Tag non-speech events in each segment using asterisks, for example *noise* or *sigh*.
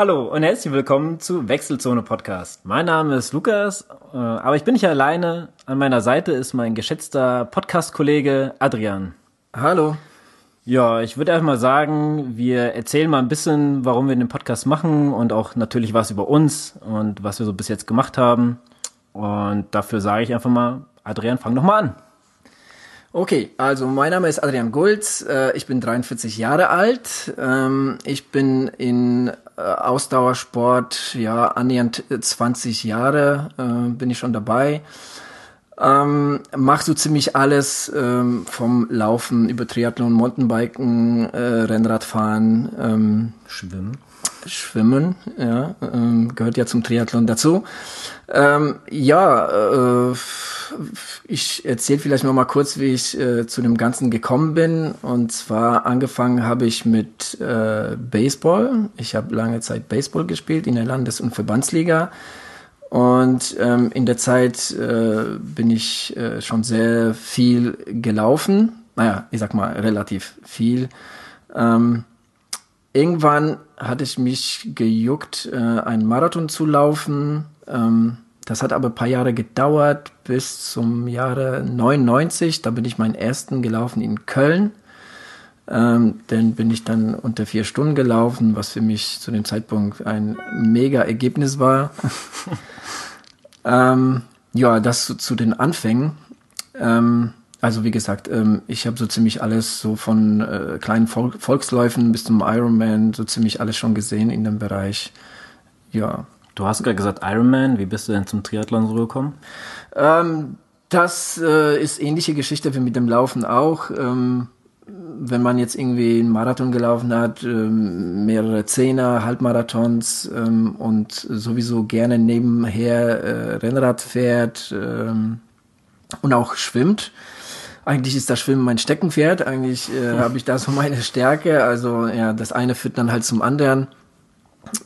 Hallo und herzlich willkommen zu Wechselzone Podcast. Mein Name ist Lukas, äh, aber ich bin nicht alleine. An meiner Seite ist mein geschätzter Podcast-Kollege Adrian. Hallo. Ja, ich würde einfach mal sagen, wir erzählen mal ein bisschen, warum wir den Podcast machen und auch natürlich was über uns und was wir so bis jetzt gemacht haben. Und dafür sage ich einfach mal, Adrian, fang doch mal an. Okay, also mein Name ist Adrian Gulz, äh, ich bin 43 Jahre alt, ähm, ich bin in äh, Ausdauersport, ja, annähernd 20 Jahre äh, bin ich schon dabei. Ähm, mach so ziemlich alles ähm, vom Laufen über Triathlon, Mountainbiken, äh, Rennradfahren, ähm, Schwimmen. Schwimmen, ja, ähm, gehört ja zum Triathlon dazu. Ähm, ja, äh, ich erzähle vielleicht noch mal kurz, wie ich äh, zu dem Ganzen gekommen bin. Und zwar angefangen habe ich mit äh, Baseball. Ich habe lange Zeit Baseball gespielt in der Landes- und Verbandsliga. Und ähm, in der Zeit äh, bin ich äh, schon sehr viel gelaufen. Naja, ich sag mal relativ viel. Ähm, irgendwann hatte ich mich gejuckt, äh, einen Marathon zu laufen. Ähm, das hat aber ein paar Jahre gedauert, bis zum Jahre 99. Da bin ich meinen ersten gelaufen in Köln. Ähm, dann bin ich dann unter vier Stunden gelaufen, was für mich zu dem Zeitpunkt ein mega Ergebnis war. *laughs* ähm, ja, das zu, zu den Anfängen. Ähm, also wie gesagt, ähm, ich habe so ziemlich alles so von äh, kleinen Vol Volksläufen bis zum Ironman, so ziemlich alles schon gesehen in dem Bereich. Ja. Du hast gerade gesagt Ironman, wie bist du denn zum Triathlon so gekommen? Ähm, das äh, ist ähnliche Geschichte wie mit dem Laufen auch. Ähm, wenn man jetzt irgendwie einen Marathon gelaufen hat, ähm, mehrere Zehner, Halbmarathons ähm, und sowieso gerne nebenher äh, Rennrad fährt und auch schwimmt. Eigentlich ist das Schwimmen mein Steckenpferd. Eigentlich äh, habe ich da so *laughs* meine Stärke. Also ja, das eine führt dann halt zum anderen.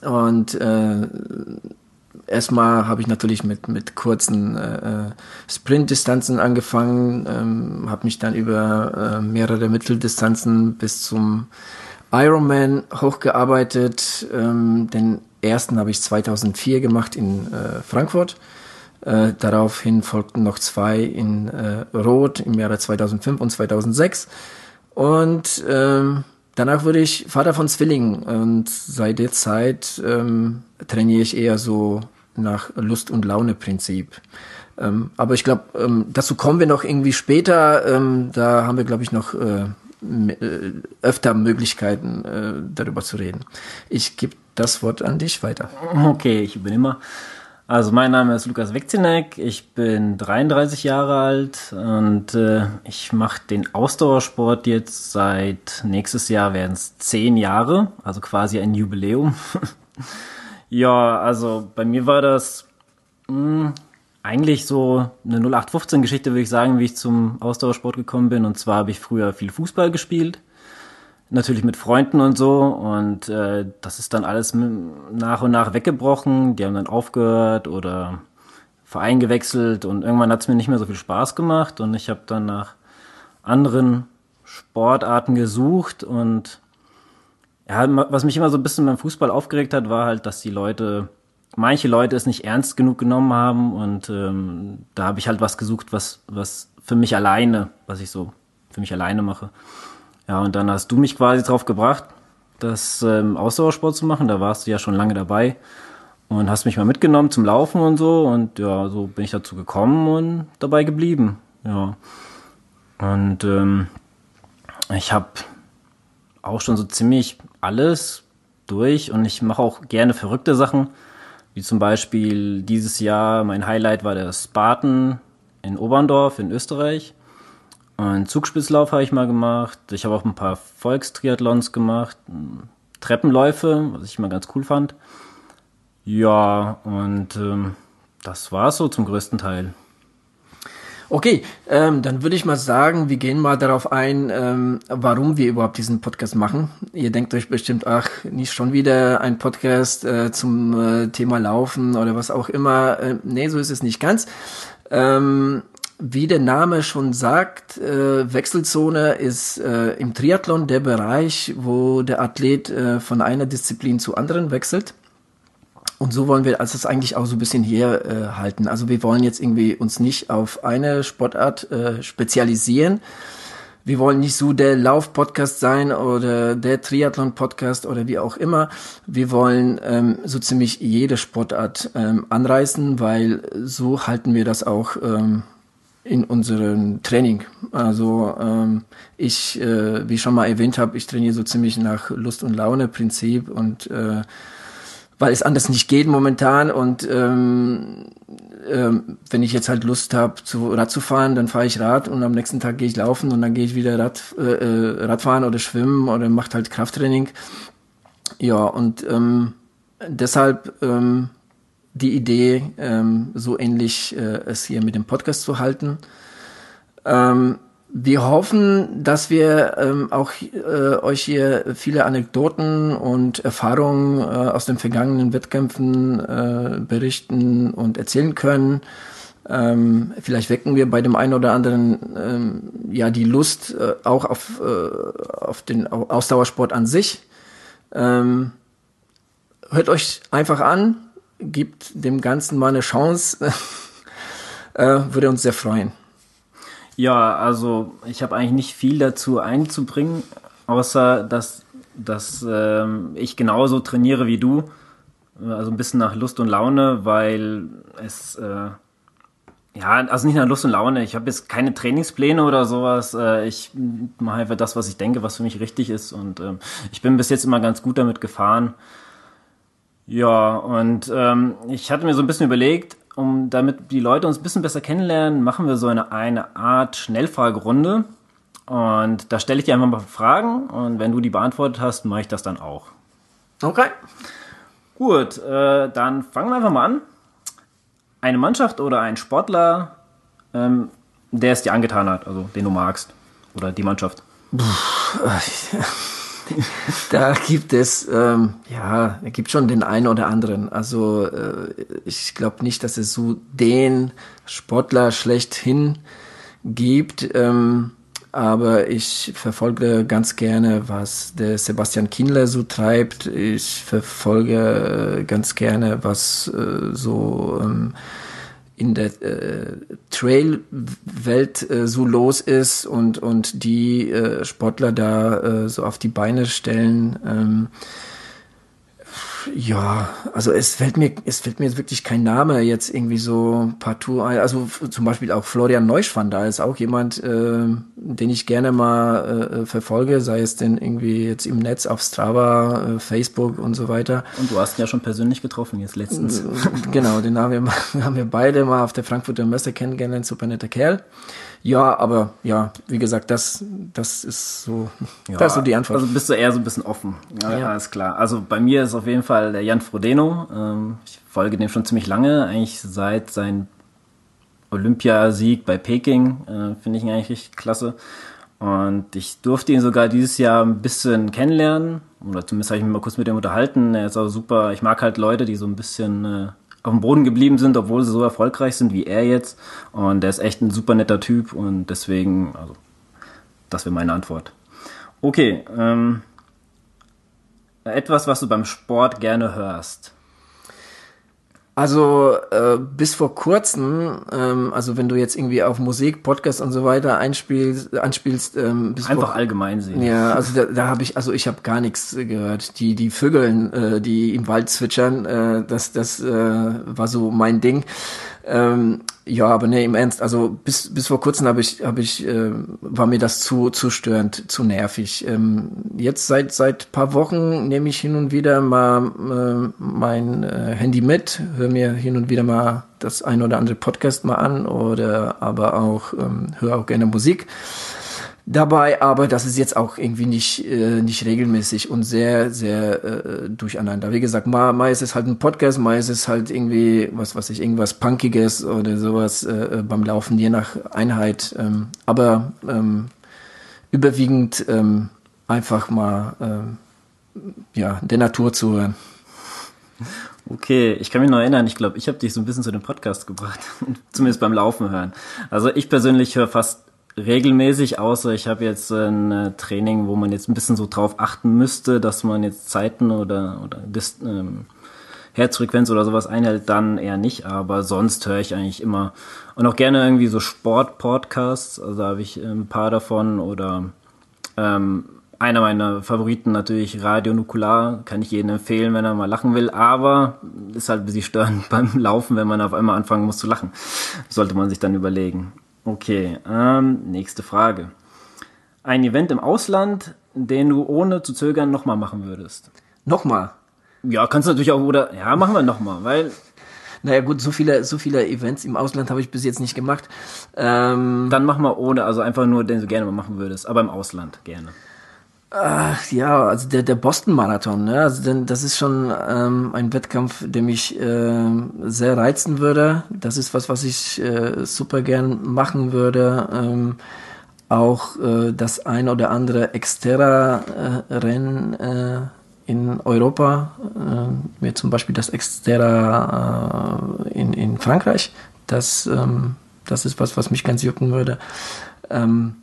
Und äh, erstmal habe ich natürlich mit, mit kurzen äh, Sprintdistanzen angefangen, ähm, habe mich dann über äh, mehrere Mitteldistanzen bis zum Ironman hochgearbeitet. Ähm, den ersten habe ich 2004 gemacht in äh, Frankfurt. Äh, daraufhin folgten noch zwei in äh, Rot im Jahre 2005 und 2006. Und ähm, danach wurde ich Vater von Zwillingen und seit der Zeit ähm, trainiere ich eher so nach Lust- und Laune-Prinzip. Ähm, aber ich glaube, ähm, dazu kommen wir noch irgendwie später. Ähm, da haben wir, glaube ich, noch äh, äh, öfter Möglichkeiten, äh, darüber zu reden. Ich gebe das Wort an dich weiter. Okay, ich übernehme. Also mein Name ist Lukas Wekzinek, ich bin 33 Jahre alt und äh, ich mache den Ausdauersport jetzt seit nächstes Jahr werden es zehn Jahre, also quasi ein Jubiläum. *laughs* ja, also bei mir war das mh, eigentlich so eine 0815-Geschichte, würde ich sagen, wie ich zum Ausdauersport gekommen bin. Und zwar habe ich früher viel Fußball gespielt natürlich mit Freunden und so. Und äh, das ist dann alles nach und nach weggebrochen. Die haben dann aufgehört oder Verein gewechselt. Und irgendwann hat es mir nicht mehr so viel Spaß gemacht. Und ich habe dann nach anderen Sportarten gesucht. Und ja, was mich immer so ein bisschen beim Fußball aufgeregt hat, war halt, dass die Leute, manche Leute es nicht ernst genug genommen haben. Und ähm, da habe ich halt was gesucht, was, was für mich alleine, was ich so für mich alleine mache. Ja, und dann hast du mich quasi drauf gebracht, das ähm, Ausdauersport zu machen. Da warst du ja schon lange dabei und hast mich mal mitgenommen zum Laufen und so. Und ja, so bin ich dazu gekommen und dabei geblieben. Ja. Und ähm, ich habe auch schon so ziemlich alles durch und ich mache auch gerne verrückte Sachen, wie zum Beispiel dieses Jahr mein Highlight war der Spartan in Oberndorf in Österreich. Einen Zugspitzlauf habe ich mal gemacht. Ich habe auch ein paar Volkstriathlons gemacht. Treppenläufe, was ich mal ganz cool fand. Ja, und ähm, das war so zum größten Teil. Okay, ähm, dann würde ich mal sagen, wir gehen mal darauf ein, ähm, warum wir überhaupt diesen Podcast machen. Ihr denkt euch bestimmt, ach, nicht schon wieder ein Podcast äh, zum äh, Thema Laufen oder was auch immer. Äh, nee, so ist es nicht ganz. Ähm, wie der Name schon sagt, äh, Wechselzone ist äh, im Triathlon der Bereich, wo der Athlet äh, von einer Disziplin zu anderen wechselt. und so wollen wir also das eigentlich auch so ein bisschen hier äh, halten. Also wir wollen jetzt irgendwie uns nicht auf eine Sportart äh, spezialisieren. Wir wollen nicht so der Lauf-Podcast sein oder der Triathlon-Podcast oder wie auch immer. Wir wollen ähm, so ziemlich jede Sportart ähm, anreißen, weil so halten wir das auch ähm, in unserem Training. Also ähm, ich, äh, wie ich schon mal erwähnt habe, ich trainiere so ziemlich nach Lust und Laune Prinzip und äh, weil es anders nicht geht momentan und ähm, ähm, wenn ich jetzt halt Lust habe, zu Rad zu fahren, dann fahre ich Rad und am nächsten Tag gehe ich laufen und dann gehe ich wieder Rad, äh, äh, Radfahren oder schwimmen oder macht halt Krafttraining. Ja, und ähm, deshalb ähm, die Idee, ähm, so ähnlich äh, es hier mit dem Podcast zu halten. Ähm, wir hoffen, dass wir ähm, auch äh, euch hier viele Anekdoten und Erfahrungen äh, aus den vergangenen Wettkämpfen äh, berichten und erzählen können. Ähm, vielleicht wecken wir bei dem einen oder anderen ähm, ja die Lust äh, auch auf, äh, auf den Ausdauersport an sich. Ähm, hört euch einfach an, gibt dem Ganzen mal eine Chance. *laughs* äh, würde uns sehr freuen. Ja, also ich habe eigentlich nicht viel dazu einzubringen, außer dass, dass ähm, ich genauso trainiere wie du. Also ein bisschen nach Lust und Laune, weil es äh, ja, also nicht nach Lust und Laune. Ich habe jetzt keine Trainingspläne oder sowas. Äh, ich mache einfach das, was ich denke, was für mich richtig ist. Und ähm, ich bin bis jetzt immer ganz gut damit gefahren. Ja, und ähm, ich hatte mir so ein bisschen überlegt, um damit die Leute uns ein bisschen besser kennenlernen, machen wir so eine, eine Art Schnellfragerunde. Und da stelle ich dir einfach mal Fragen und wenn du die beantwortet hast, mache ich das dann auch. Okay. Gut, äh, dann fangen wir einfach mal an. Eine Mannschaft oder ein Sportler, ähm, der es dir angetan hat, also den du magst. Oder die Mannschaft. Puh, *laughs* da gibt es, ähm, ja, da gibt schon den einen oder anderen. Also äh, ich glaube nicht, dass es so den Sportler schlechthin gibt. Ähm, aber ich verfolge ganz gerne, was der Sebastian Kindler so treibt. Ich verfolge äh, ganz gerne, was äh, so ähm, in der äh, Trail-Welt äh, so los ist und, und die äh, Sportler da äh, so auf die Beine stellen. Ähm, ja, also es fällt mir, es fällt mir wirklich kein Name jetzt irgendwie so partout ein. Also zum Beispiel auch Florian Neuschwander ist auch jemand, äh, den ich gerne mal äh, verfolge, sei es denn irgendwie jetzt im Netz auf Strava, äh, Facebook und so weiter. Und du hast ihn ja schon persönlich getroffen jetzt letztens. Äh, genau, den haben wir, *laughs* haben wir beide mal auf der Frankfurter Messe kennengelernt, super netter Kerl. Ja, aber ja, wie gesagt, das, das ist so, *laughs* ja, das ist so die Antwort. Also bist du eher so ein bisschen offen. Ja, ja. alles klar. Also bei mir ist auf jeden Fall der Jan Frodeno. Ähm, ich folge dem schon ziemlich lange, eigentlich seit sein Olympiasieg bei Peking. Äh, Finde ich ihn eigentlich richtig klasse. Und ich durfte ihn sogar dieses Jahr ein bisschen kennenlernen. Oder zumindest habe ich mich mal kurz mit ihm unterhalten. Er ist auch super. Ich mag halt Leute, die so ein bisschen äh, auf dem Boden geblieben sind, obwohl sie so erfolgreich sind wie er jetzt. Und der ist echt ein super netter Typ und deswegen, also, das wäre meine Antwort. Okay, ähm, etwas, was du beim Sport gerne hörst. Also äh, bis vor kurzem, ähm, also wenn du jetzt irgendwie auf Musik, Podcast und so weiter einspielst, anspielst, ähm, bis einfach vor, allgemein sehen. Ja, also da, da habe ich, also ich habe gar nichts gehört. Die die Vögeln, äh, die im Wald zwitschern, äh, das das äh, war so mein Ding. Ähm, ja, aber nee, im Ernst, also bis, bis vor kurzem habe ich, habe ich, äh, war mir das zu, zu störend, zu nervig. Ähm, jetzt seit, seit paar Wochen nehme ich hin und wieder mal äh, mein äh, Handy mit, höre mir hin und wieder mal das ein oder andere Podcast mal an oder aber auch, ähm, höre auch gerne Musik dabei, aber das ist jetzt auch irgendwie nicht, äh, nicht regelmäßig und sehr, sehr äh, durcheinander. Wie gesagt, mal, mal ist es halt ein Podcast, mal ist es halt irgendwie, was weiß ich, irgendwas Punkiges oder sowas äh, beim Laufen, je nach Einheit. Ähm, aber ähm, überwiegend ähm, einfach mal ähm, ja, der Natur zuhören. Okay, ich kann mich noch erinnern, ich glaube, ich habe dich so ein bisschen zu dem Podcast gebracht, *laughs* zumindest beim Laufen hören. Also ich persönlich höre fast regelmäßig, außer ich habe jetzt ein äh, Training, wo man jetzt ein bisschen so drauf achten müsste, dass man jetzt Zeiten oder, oder Dist, ähm, Herzfrequenz oder sowas einhält, dann eher nicht. Aber sonst höre ich eigentlich immer und auch gerne irgendwie so Sport-Podcasts. Also da habe ich ein paar davon oder ähm, einer meiner Favoriten natürlich Radio Nukular, kann ich jedem empfehlen, wenn er mal lachen will, aber ist halt ein bisschen störend *laughs* beim Laufen, wenn man auf einmal anfangen muss zu lachen. Sollte man sich dann überlegen. Okay, ähm, nächste Frage. Ein Event im Ausland, den du ohne zu zögern nochmal machen würdest? Nochmal? Ja, kannst du natürlich auch, oder, ja, machen wir nochmal, weil naja gut, so viele, so viele Events im Ausland habe ich bis jetzt nicht gemacht. Ähm, Dann mach mal ohne, also einfach nur, den du gerne mal machen würdest, aber im Ausland gerne. Ach, ja, also der, der Boston-Marathon, ne? Also denn das ist schon ähm, ein Wettkampf, der mich äh, sehr reizen würde. Das ist was, was ich äh, super gern machen würde. Ähm, auch äh, das ein oder andere Xterra-Rennen äh, in Europa, äh, wie zum Beispiel das Xterra äh, in, in Frankreich. Das, ähm, das ist was, was mich ganz jucken würde. Ähm,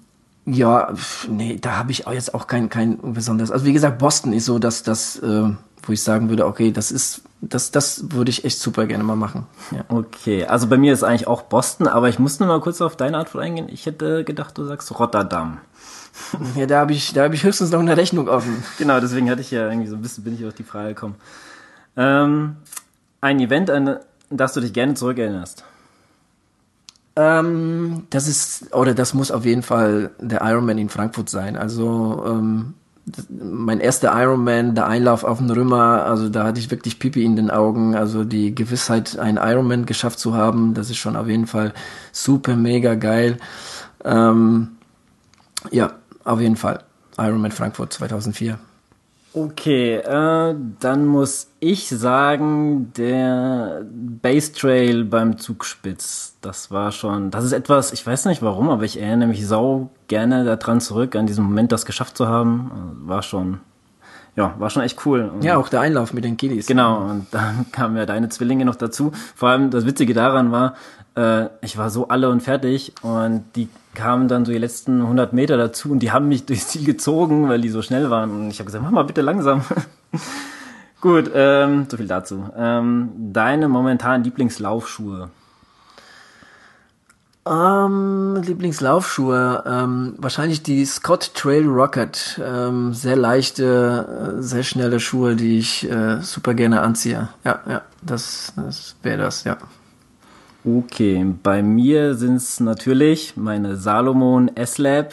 ja, nee, da habe ich jetzt auch kein, kein besonderes. Also wie gesagt, Boston ist so, dass das, äh, wo ich sagen würde, okay, das ist, das, das würde ich echt super gerne mal machen. Ja. Okay, also bei mir ist eigentlich auch Boston, aber ich muss nur mal kurz auf deine Antwort eingehen. Ich hätte gedacht, du sagst Rotterdam. *laughs* Ja, da habe ich, da habe ich höchstens noch eine Rechnung offen. *laughs* Genau, deswegen hatte ich ja irgendwie so ein bisschen, bin ich auf die Frage gekommen. Ähm, ein Event, an das du dich gerne zurückerinnerst. Ähm, das ist, oder das muss auf jeden Fall der Ironman in Frankfurt sein. Also ähm, mein erster Ironman, der Einlauf auf den Rümmer, also da hatte ich wirklich Pipi in den Augen. Also die Gewissheit, einen Ironman geschafft zu haben, das ist schon auf jeden Fall super, mega geil. Ähm, ja, auf jeden Fall. Ironman Frankfurt 2004. Okay, äh, dann muss ich sagen, der Base Trail beim Zugspitz, das war schon, das ist etwas, ich weiß nicht warum, aber ich erinnere mich sau gerne daran zurück, an diesen Moment, das geschafft zu haben. War schon, ja, war schon echt cool. Und ja, auch der Einlauf mit den Kiddies. Genau, und dann *laughs* kamen ja deine Zwillinge noch dazu. Vor allem das Witzige daran war, äh, ich war so alle und fertig und die kamen dann so die letzten 100 Meter dazu und die haben mich *laughs* durchs Ziel gezogen, weil die so schnell waren. Und ich habe gesagt, mach mal bitte langsam. *laughs* Gut, ähm, so viel dazu. Ähm, deine momentan Lieblingslaufschuhe? Ähm, Lieblingslaufschuhe, ähm, wahrscheinlich die Scott Trail Rocket. Ähm, sehr leichte, äh, sehr schnelle Schuhe, die ich äh, super gerne anziehe. Ja, ja, das, das wäre das, ja. Okay, bei mir sind es natürlich meine Salomon S-Lab.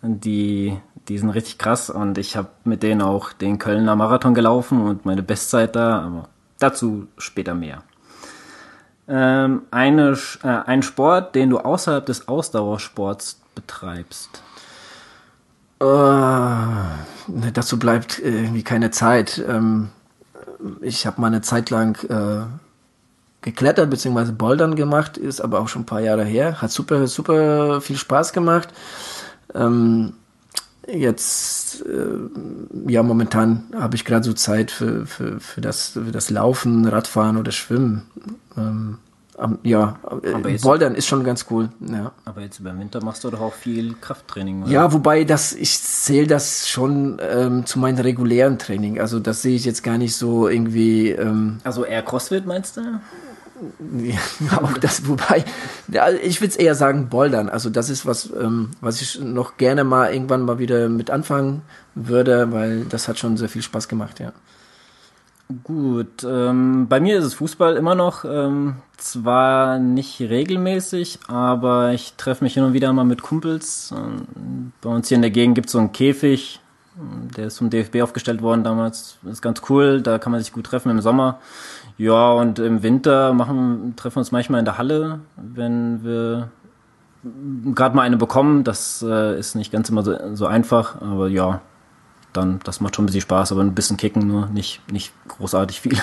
Die, die sind richtig krass und ich habe mit denen auch den Kölner Marathon gelaufen und meine Bestzeit da, aber dazu später mehr. Ähm, eine, äh, ein Sport, den du außerhalb des Ausdauersports betreibst. Äh, dazu bleibt irgendwie keine Zeit. Ähm, ich habe mal eine Zeit lang äh, geklettert bzw. Bouldern gemacht, ist aber auch schon ein paar Jahre her. Hat super, super viel Spaß gemacht. Ähm, jetzt, äh, ja, momentan habe ich gerade so Zeit für, für, für, das, für das Laufen, Radfahren oder Schwimmen. Ähm, ja, äh, Bouldern ist schon ganz cool. Ja. Aber jetzt über den Winter machst du doch auch viel Krafttraining. Oder? Ja, wobei das, ich zähle das schon ähm, zu meinem regulären Training. Also das sehe ich jetzt gar nicht so irgendwie. Ähm, also eher Crossfit meinst du? Ja, *laughs* auch das, wobei, ja, ich würde es eher sagen Bouldern. Also das ist was, ähm, was ich noch gerne mal irgendwann mal wieder mit anfangen würde, weil das hat schon sehr viel Spaß gemacht, ja. Gut, ähm, bei mir ist es Fußball immer noch. Ähm, zwar nicht regelmäßig, aber ich treffe mich hin und wieder mal mit Kumpels. Bei uns hier in der Gegend gibt es so einen Käfig, der ist vom DFB aufgestellt worden damals. Das ist ganz cool, da kann man sich gut treffen im Sommer. Ja, und im Winter machen, treffen wir uns manchmal in der Halle, wenn wir gerade mal eine bekommen. Das äh, ist nicht ganz immer so, so einfach, aber ja, dann, das macht schon ein bisschen Spaß, aber ein bisschen kicken nur, nicht, nicht großartig viel.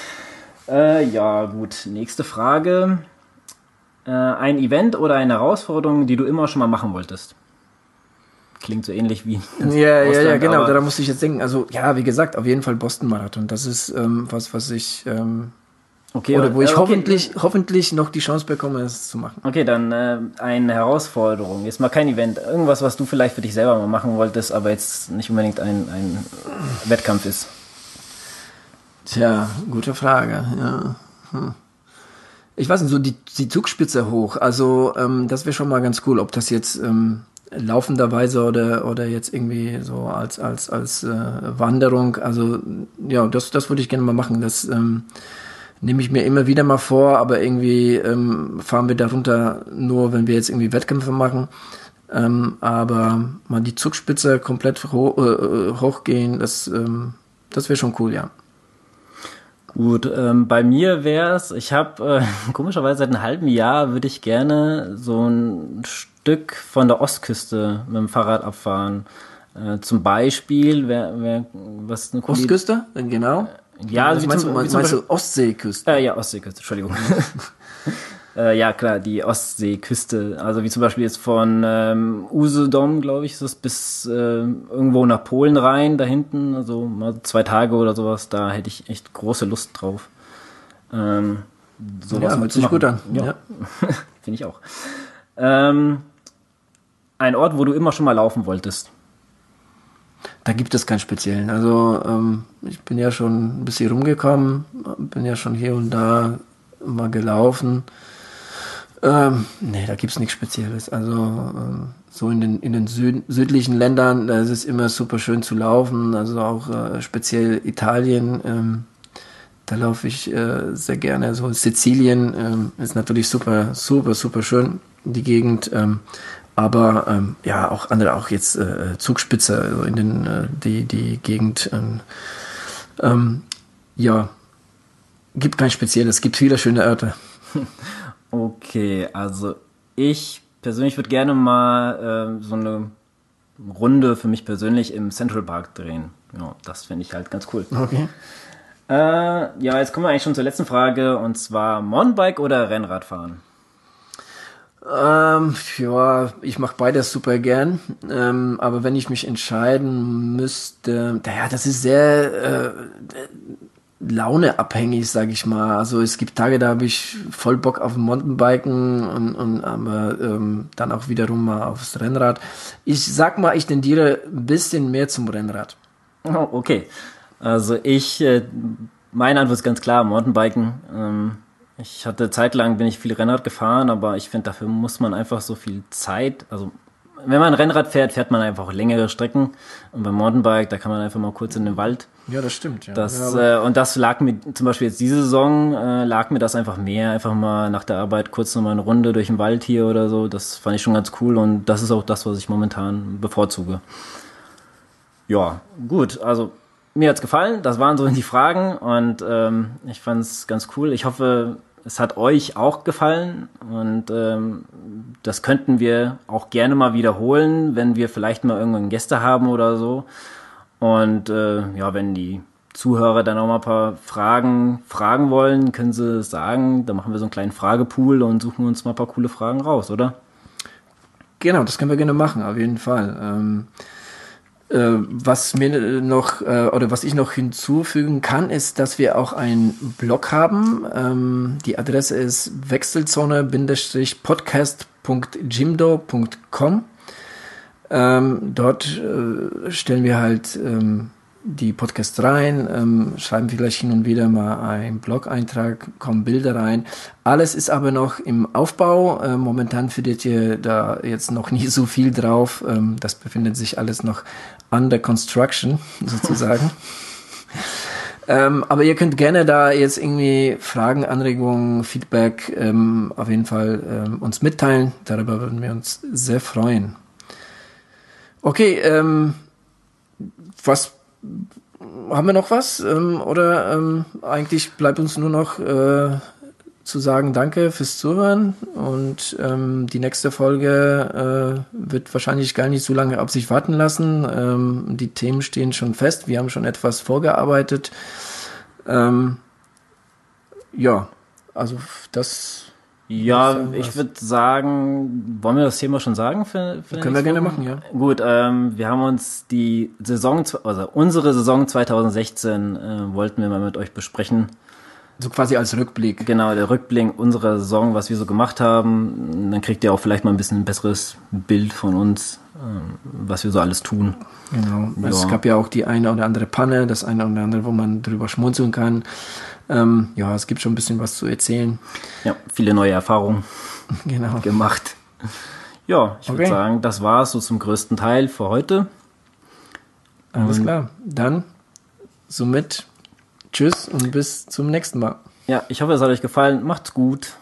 *laughs* äh, ja, gut, nächste Frage. Äh, ein Event oder eine Herausforderung, die du immer schon mal machen wolltest? Klingt so ähnlich wie. *laughs* Ja, ja, ja, genau, da musste ich jetzt denken. Also, ja, wie gesagt, auf jeden Fall Boston-Marathon. Das ist ähm, was, was ich. Ähm, okay, oder wo ich okay. hoffentlich, hoffentlich noch die Chance bekomme, es zu machen. Okay, dann äh, eine Herausforderung. Jetzt mal kein Event. Irgendwas, was du vielleicht für dich selber mal machen wolltest, aber jetzt nicht unbedingt ein, ein Wettkampf ist. Tja, gute Frage. Ja. Hm. Ich weiß nicht, so die, die Zugspitze hoch. Also ähm, das wäre schon mal ganz cool, ob das jetzt ähm, laufenderweise oder oder jetzt irgendwie so als als als äh, Wanderung. Also ja, das das würde ich gerne mal machen. Das ähm, nehme ich mir immer wieder mal vor, aber irgendwie ähm, fahren wir darunter nur, wenn wir jetzt irgendwie Wettkämpfe machen. Ähm, aber mal die Zugspitze komplett ho äh, hochgehen, das ähm, das wäre schon cool, ja. Gut, ähm, bei mir wäre es, ich habe äh, *laughs* komischerweise seit einem halben Jahr würde ich gerne so ein Stück von der Ostküste mit dem Fahrrad abfahren. Äh, zum Beispiel, wer, wer, was eine Ostküste, genau. Ja, also wie meinst, zum, du, meinst du Ostseeküste? Äh, ja, Ostseeküste, Entschuldigung. *laughs* Äh, ja, klar, die Ostseeküste. Also wie zum Beispiel jetzt von ähm, Usedom, glaube ich, ist es bis äh, irgendwo nach Polen rein, da hinten. Also mal zwei Tage oder sowas. Da hätte ich echt große Lust drauf. Ähm, sowas ja, hört sich gut an. Ja, ja. *laughs* finde ich auch. Ähm, ein Ort, wo du immer schon mal laufen wolltest. Da gibt es keinen speziellen. Also ähm, ich bin ja schon ein bisschen rumgekommen, bin ja schon hier und da mal gelaufen. Ähm, nee, da gibt's nichts Spezielles. Also ähm, so in den, in den Süd südlichen Ländern, da ist es immer super schön zu laufen. Also auch äh, speziell Italien, ähm, da laufe ich äh, sehr gerne. So Sizilien ähm, ist natürlich super, super, super schön, die Gegend. Aber ähm, ja, auch andere, auch jetzt äh, Zugspitze, also in den, äh, die, die Gegend. Ähm, ähm, ja, gibt kein Spezielles, gibt viele schöne Orte. *laughs* Okay, also ich persönlich würde gerne mal äh, so eine Runde für mich persönlich im Central Park drehen. Ja, das finde ich halt ganz cool. Okay. Äh, ja, jetzt kommen wir eigentlich schon zur letzten Frage und zwar Mountainbike oder Rennradfahren? Ähm, ja, ich mache beides super gern. Ähm, aber wenn ich mich entscheiden müsste, naja, das ist sehr, äh, launeabhängig, sag ich mal. Also es gibt Tage, da habe ich voll Bock auf Mountainbiken und, und aber ähm, dann auch wiederum mal aufs Rennrad. Ich sag mal, ich tendiere ein bisschen mehr zum Rennrad. Oh, okay. Also ich, äh, meine Antwort ist ganz klar, Mountainbiken. Ähm, ich hatte zeitlang bin ich viel Rennrad gefahren, aber ich finde, dafür muss man einfach so viel Zeit, also wenn man Rennrad fährt, fährt man einfach längere Strecken. Und beim Mountainbike, da kann man einfach mal kurz in den Wald. Ja, das stimmt. Ja. Das, ja, äh, und das lag mir, zum Beispiel jetzt diese Saison, äh, lag mir das einfach mehr. Einfach mal nach der Arbeit kurz noch mal eine Runde durch den Wald hier oder so. Das fand ich schon ganz cool und das ist auch das, was ich momentan bevorzuge. Ja, gut. Also mir hat's gefallen. Das waren so die Fragen und ähm, ich fand's ganz cool. Ich hoffe, es hat euch auch gefallen und ähm, das könnten wir auch gerne mal wiederholen, wenn wir vielleicht mal irgendwann Gäste haben oder so. Und äh, ja, wenn die Zuhörer dann auch mal ein paar Fragen fragen wollen, können sie sagen. Dann machen wir so einen kleinen Fragepool und suchen uns mal ein paar coole Fragen raus, oder? Genau, das können wir gerne machen, auf jeden Fall. Ähm äh, was mir noch äh, oder was ich noch hinzufügen kann, ist, dass wir auch einen Blog haben. Ähm, die Adresse ist wechselzone-podcast.jimdo.com. Ähm, dort äh, stellen wir halt ähm, die Podcasts rein, ähm, schreiben vielleicht hin und wieder mal einen Blog-Eintrag, kommen Bilder rein. Alles ist aber noch im Aufbau. Äh, momentan findet ihr da jetzt noch nie so viel drauf. Ähm, das befindet sich alles noch under construction, *laughs* sozusagen. ähm, aber ihr könnt gerne da jetzt irgendwie Fragen, Anregungen, Feedback ähm, auf jeden Fall ähm, uns mitteilen. Darüber würden wir uns sehr freuen. Okay, ähm, was haben wir noch was? Ähm, oder ähm, eigentlich bleibt uns nur noch äh, zu sagen, danke fürs Zuhören und ähm, die nächste Folge äh, wird wahrscheinlich gar nicht so lange auf sich warten lassen. Ähm, die Themen stehen schon fest, wir haben schon etwas vorgearbeitet. Ähm, ja, also das ja, ich würde sagen, wollen wir das Thema schon sagen? Für, für Können wir gerne machen, ja. Gut, ähm, wir haben uns die Saison, also unsere Saison 2016 äh, wollten wir mal mit euch besprechen. So quasi als Rückblick. Genau, der Rückblick unserer Saison, was wir so gemacht haben. Dann kriegt ihr auch vielleicht mal ein bisschen ein besseres Bild von uns, ähm, was wir so alles tun. Genau. Ja. Es gab ja auch die eine oder andere Panne, das eine oder andere, wo man drüber schmunzeln kann. Ähm, ja, es gibt schon ein bisschen was zu erzählen. Ja, viele neue Erfahrungen *laughs* genau. gemacht. Ja, ich okay. würde sagen, das war es so zum größten Teil für heute. Alles klar. Dann somit tschüss und bis zum nächsten Mal. Ja, ich hoffe, es hat euch gefallen. Macht's gut.